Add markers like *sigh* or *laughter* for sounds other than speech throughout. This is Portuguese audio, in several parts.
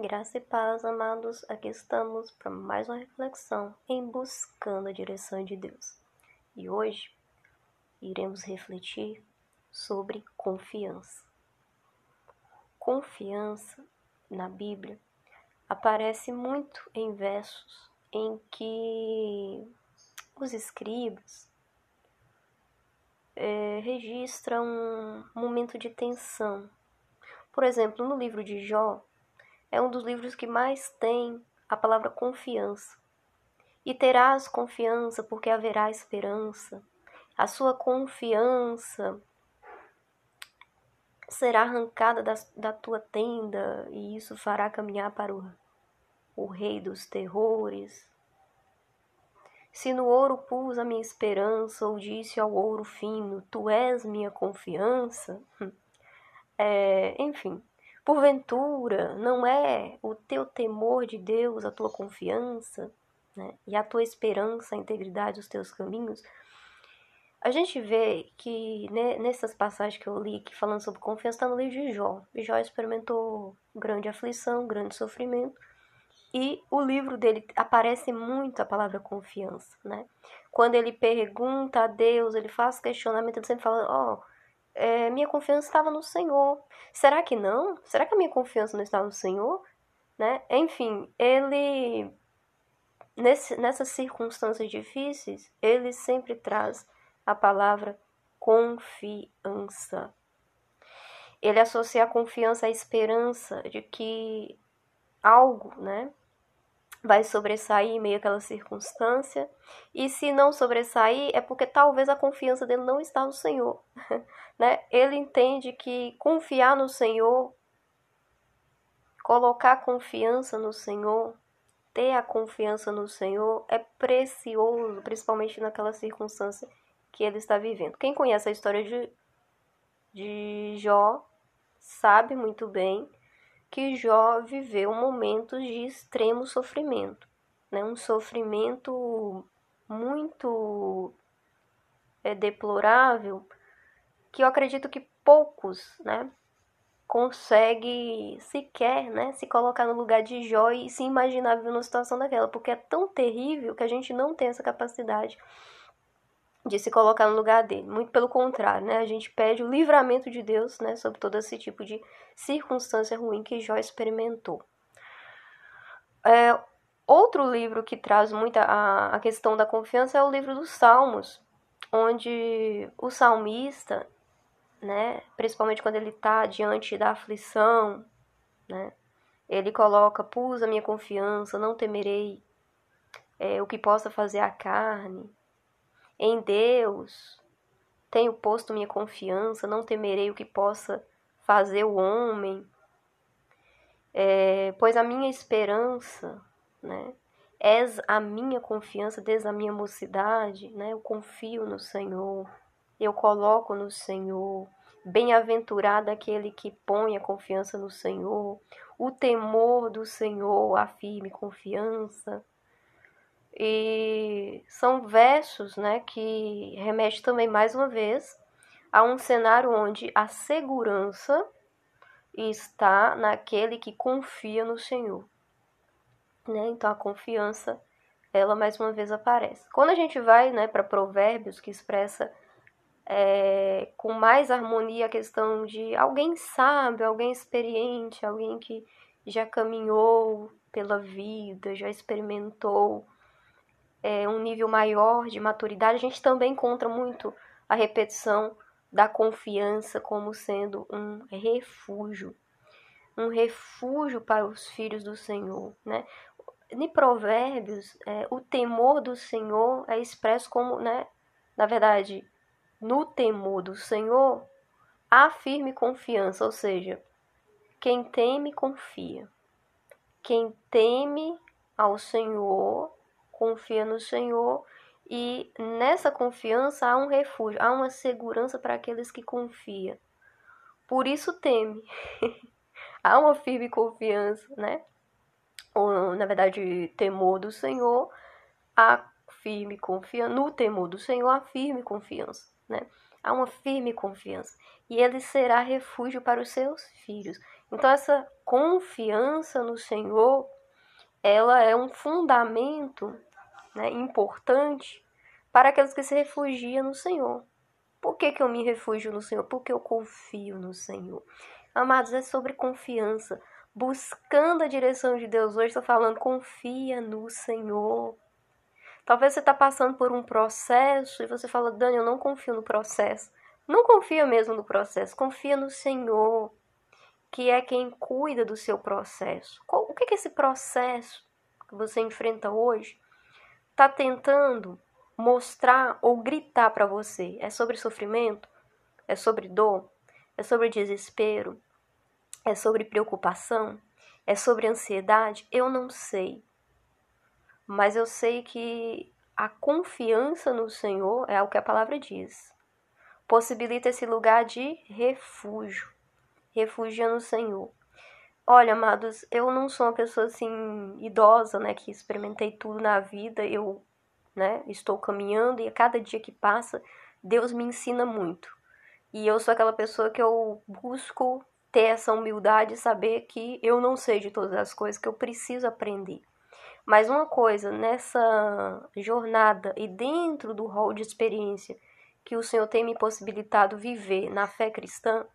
Graça e paz, amados. Aqui estamos para mais uma reflexão em buscando a direção de Deus. E hoje iremos refletir sobre confiança. Confiança na Bíblia aparece muito em versos em que os escribas é, registram um momento de tensão. Por exemplo, no livro de Jó, é um dos livros que mais tem a palavra confiança. E terás confiança porque haverá esperança. A sua confiança será arrancada da, da tua tenda e isso fará caminhar para o, o rei dos terrores. Se no ouro pus a minha esperança, ou disse ao ouro fino, tu és minha confiança, *laughs* é, enfim, Porventura, não é o teu temor de Deus, a tua confiança, né? e a tua esperança, a integridade dos teus caminhos? A gente vê que né, nessas passagens que eu li que falando sobre confiança está no livro de Jó. Jó experimentou grande aflição, grande sofrimento, e o livro dele aparece muito a palavra confiança, né? Quando ele pergunta a Deus, ele faz questionamento, ele sempre fala, ó, oh, é, minha confiança estava no Senhor. Será que não? Será que a minha confiança não está no Senhor? Né? Enfim, ele nesse, nessas circunstâncias difíceis, ele sempre traz a palavra confiança. Ele associa a confiança à esperança de que algo, né, vai sobressair em meio àquela circunstância. E se não sobressair, é porque talvez a confiança dele não está no Senhor. *laughs* né? Ele entende que confiar no Senhor, colocar confiança no Senhor, ter a confiança no Senhor é precioso, principalmente naquela circunstância que ele está vivendo. Quem conhece a história de, de Jó sabe muito bem que Jó viveu momentos de extremo sofrimento, né? um sofrimento muito é, deplorável, que eu acredito que poucos né, consegue sequer né, se colocar no lugar de Jó e se imaginar vivendo uma situação daquela, porque é tão terrível que a gente não tem essa capacidade de se colocar no lugar dele. Muito pelo contrário, né? A gente pede o livramento de Deus, né, sobre todo esse tipo de circunstância ruim que Jó experimentou. É, outro livro que traz muita a, questão da confiança é o livro dos Salmos, onde o salmista, né, principalmente quando ele está diante da aflição, né, ele coloca: Pus a minha confiança, não temerei é, o que possa fazer a carne em Deus. Tenho posto minha confiança, não temerei o que possa fazer o homem, é, pois a minha esperança, né, és a minha confiança desde a minha mocidade, né, eu confio no Senhor, eu coloco no Senhor, bem-aventurado aquele que põe a confiança no Senhor, o temor do Senhor, a firme confiança, e são versos né, que remetem também, mais uma vez, a um cenário onde a segurança está naquele que confia no Senhor. Né? Então a confiança, ela mais uma vez aparece. Quando a gente vai né, para Provérbios, que expressa é, com mais harmonia a questão de alguém sábio, alguém experiente, alguém que já caminhou pela vida, já experimentou é, um nível maior de maturidade, a gente também encontra muito a repetição da confiança como sendo um refúgio, um refúgio para os filhos do Senhor, né? Em Provérbios, é, o temor do Senhor é expresso como, né? Na verdade, no temor do Senhor há firme confiança, ou seja, quem teme confia. Quem teme ao Senhor confia no Senhor e nessa confiança há um refúgio, há uma segurança para aqueles que confiam. Por isso teme. *laughs* há uma firme confiança, né? Ou, na verdade, temor do Senhor, há firme confiança. No temor do Senhor, há firme confiança, né? Há uma firme confiança. E ele será refúgio para os seus filhos. Então essa confiança no Senhor, ela é um fundamento né, importante para aqueles que se refugiam no Senhor. Por que, que eu me refugio no Senhor? Porque eu confio no Senhor. Amados, é sobre confiança. Buscando a direção de Deus hoje, estou falando, confia no Senhor. Talvez você está passando por um processo e você fala, Dani, eu não confio no processo. Não confia mesmo no processo, confia no Senhor, que é quem cuida do seu processo. O que é esse processo que você enfrenta hoje está tentando mostrar ou gritar para você? É sobre sofrimento? É sobre dor? É sobre desespero? É sobre preocupação? É sobre ansiedade? Eu não sei. Mas eu sei que a confiança no Senhor é o que a palavra diz. Possibilita esse lugar de refúgio. Refugia no Senhor. Olha, amados, eu não sou uma pessoa assim idosa, né, que experimentei tudo na vida. Eu né? Estou caminhando e a cada dia que passa, Deus me ensina muito. E eu sou aquela pessoa que eu busco ter essa humildade e saber que eu não sei de todas as coisas, que eu preciso aprender. Mas uma coisa, nessa jornada e dentro do rol de experiência que o Senhor tem me possibilitado viver na fé cristã,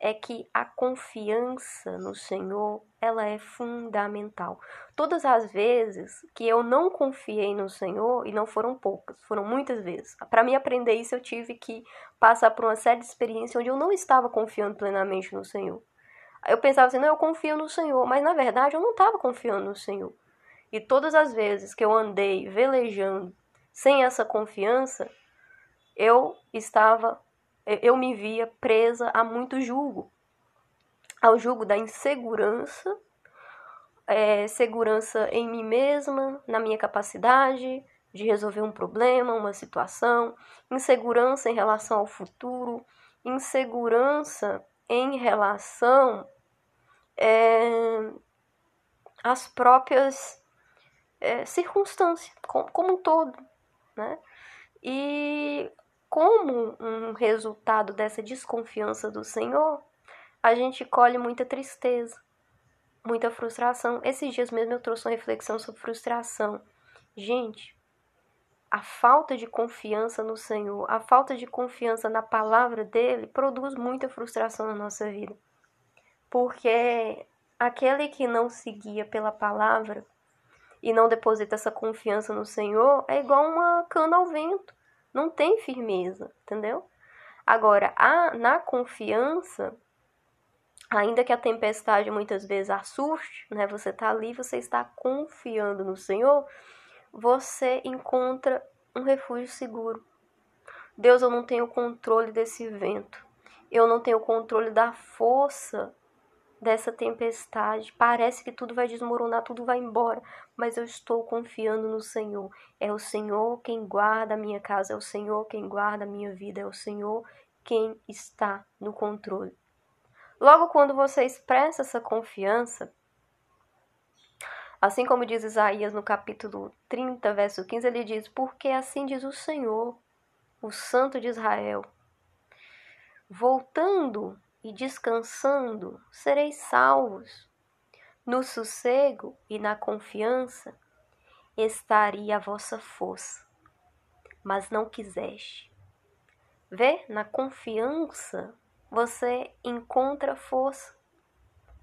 é que a confiança no Senhor, ela é fundamental. Todas as vezes que eu não confiei no Senhor, e não foram poucas, foram muitas vezes. Para mim aprender isso, eu tive que passar por uma série de experiências onde eu não estava confiando plenamente no Senhor. Eu pensava assim, não, eu confio no Senhor, mas na verdade eu não estava confiando no Senhor. E todas as vezes que eu andei velejando sem essa confiança, eu estava eu me via presa a muito julgo ao julgo da insegurança, é, segurança em mim mesma, na minha capacidade de resolver um problema, uma situação, insegurança em relação ao futuro, insegurança em relação é, às próprias é, circunstâncias, como, como um todo, né? E como um resultado dessa desconfiança do Senhor, a gente colhe muita tristeza, muita frustração. Esses dias mesmo eu trouxe uma reflexão sobre frustração. Gente, a falta de confiança no Senhor, a falta de confiança na palavra dele produz muita frustração na nossa vida. Porque aquele que não se guia pela palavra e não deposita essa confiança no Senhor é igual uma cana ao vento não tem firmeza, entendeu? Agora, a, na confiança, ainda que a tempestade muitas vezes assuste, né? Você está ali, você está confiando no Senhor, você encontra um refúgio seguro. Deus, eu não tenho controle desse vento. Eu não tenho controle da força dessa tempestade. Parece que tudo vai desmoronar, tudo vai embora, mas eu estou confiando no Senhor. É o Senhor quem guarda a minha casa, é o Senhor quem guarda a minha vida, é o Senhor quem está no controle. Logo quando você expressa essa confiança, assim como diz Isaías no capítulo 30, verso 15, ele diz: Porque assim diz o Senhor, o Santo de Israel. Voltando e descansando, sereis salvos. No sossego e na confiança estaria a vossa força, mas não quiseste. Vê, na confiança você encontra força,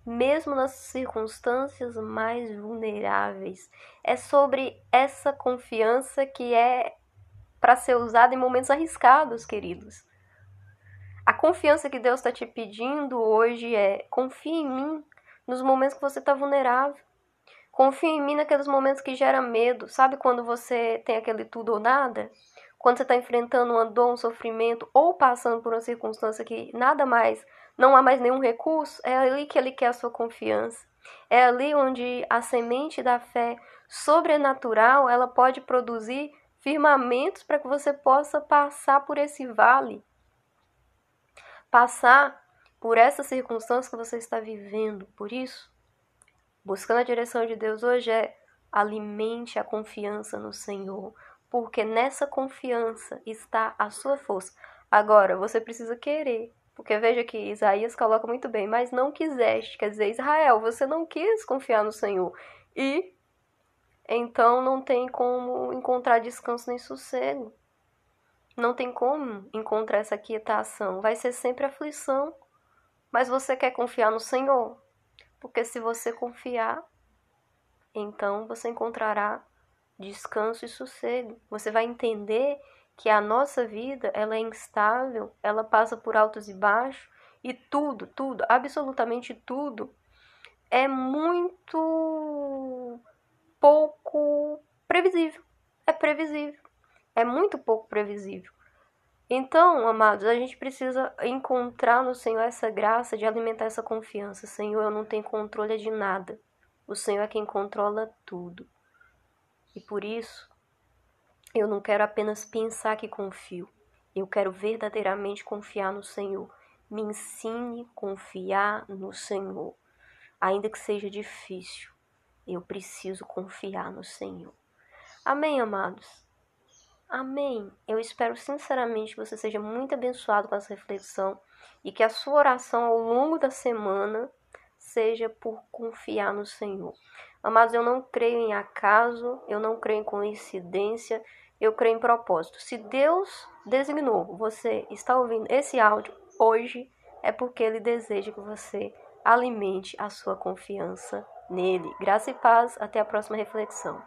mesmo nas circunstâncias mais vulneráveis. É sobre essa confiança que é para ser usada em momentos arriscados, queridos. A confiança que Deus está te pedindo hoje é: confie em mim nos momentos que você está vulnerável. Confie em mim naqueles momentos que gera medo. Sabe quando você tem aquele tudo ou nada? Quando você está enfrentando uma dor, um sofrimento ou passando por uma circunstância que nada mais, não há mais nenhum recurso, é ali que ele quer a sua confiança. É ali onde a semente da fé sobrenatural ela pode produzir firmamentos para que você possa passar por esse vale passar por essa circunstância que você está vivendo. Por isso, buscando a direção de Deus hoje é alimente a confiança no Senhor, porque nessa confiança está a sua força. Agora, você precisa querer Porque veja que Isaías coloca muito bem, mas não quiseste, quer dizer, Israel, você não quis confiar no Senhor. E então não tem como encontrar descanso nem sossego. Não tem como encontrar essa quietação. Vai ser sempre aflição. Mas você quer confiar no Senhor? Porque se você confiar, então você encontrará descanso e sossego. Você vai entender que a nossa vida ela é instável, ela passa por altos e baixos e tudo, tudo, absolutamente tudo é muito pouco previsível. É previsível. É muito pouco previsível. Então, amados, a gente precisa encontrar no Senhor essa graça de alimentar essa confiança. Senhor, eu não tenho controle de nada. O Senhor é quem controla tudo. E por isso, eu não quero apenas pensar que confio, eu quero verdadeiramente confiar no Senhor. Me ensine a confiar no Senhor. Ainda que seja difícil, eu preciso confiar no Senhor. Amém, amados? Amém. Eu espero sinceramente que você seja muito abençoado com essa reflexão e que a sua oração ao longo da semana seja por confiar no Senhor. Amados, eu não creio em acaso, eu não creio em coincidência, eu creio em propósito. Se Deus designou você está ouvindo esse áudio hoje, é porque Ele deseja que você alimente a sua confiança nele. Graça e paz, até a próxima reflexão.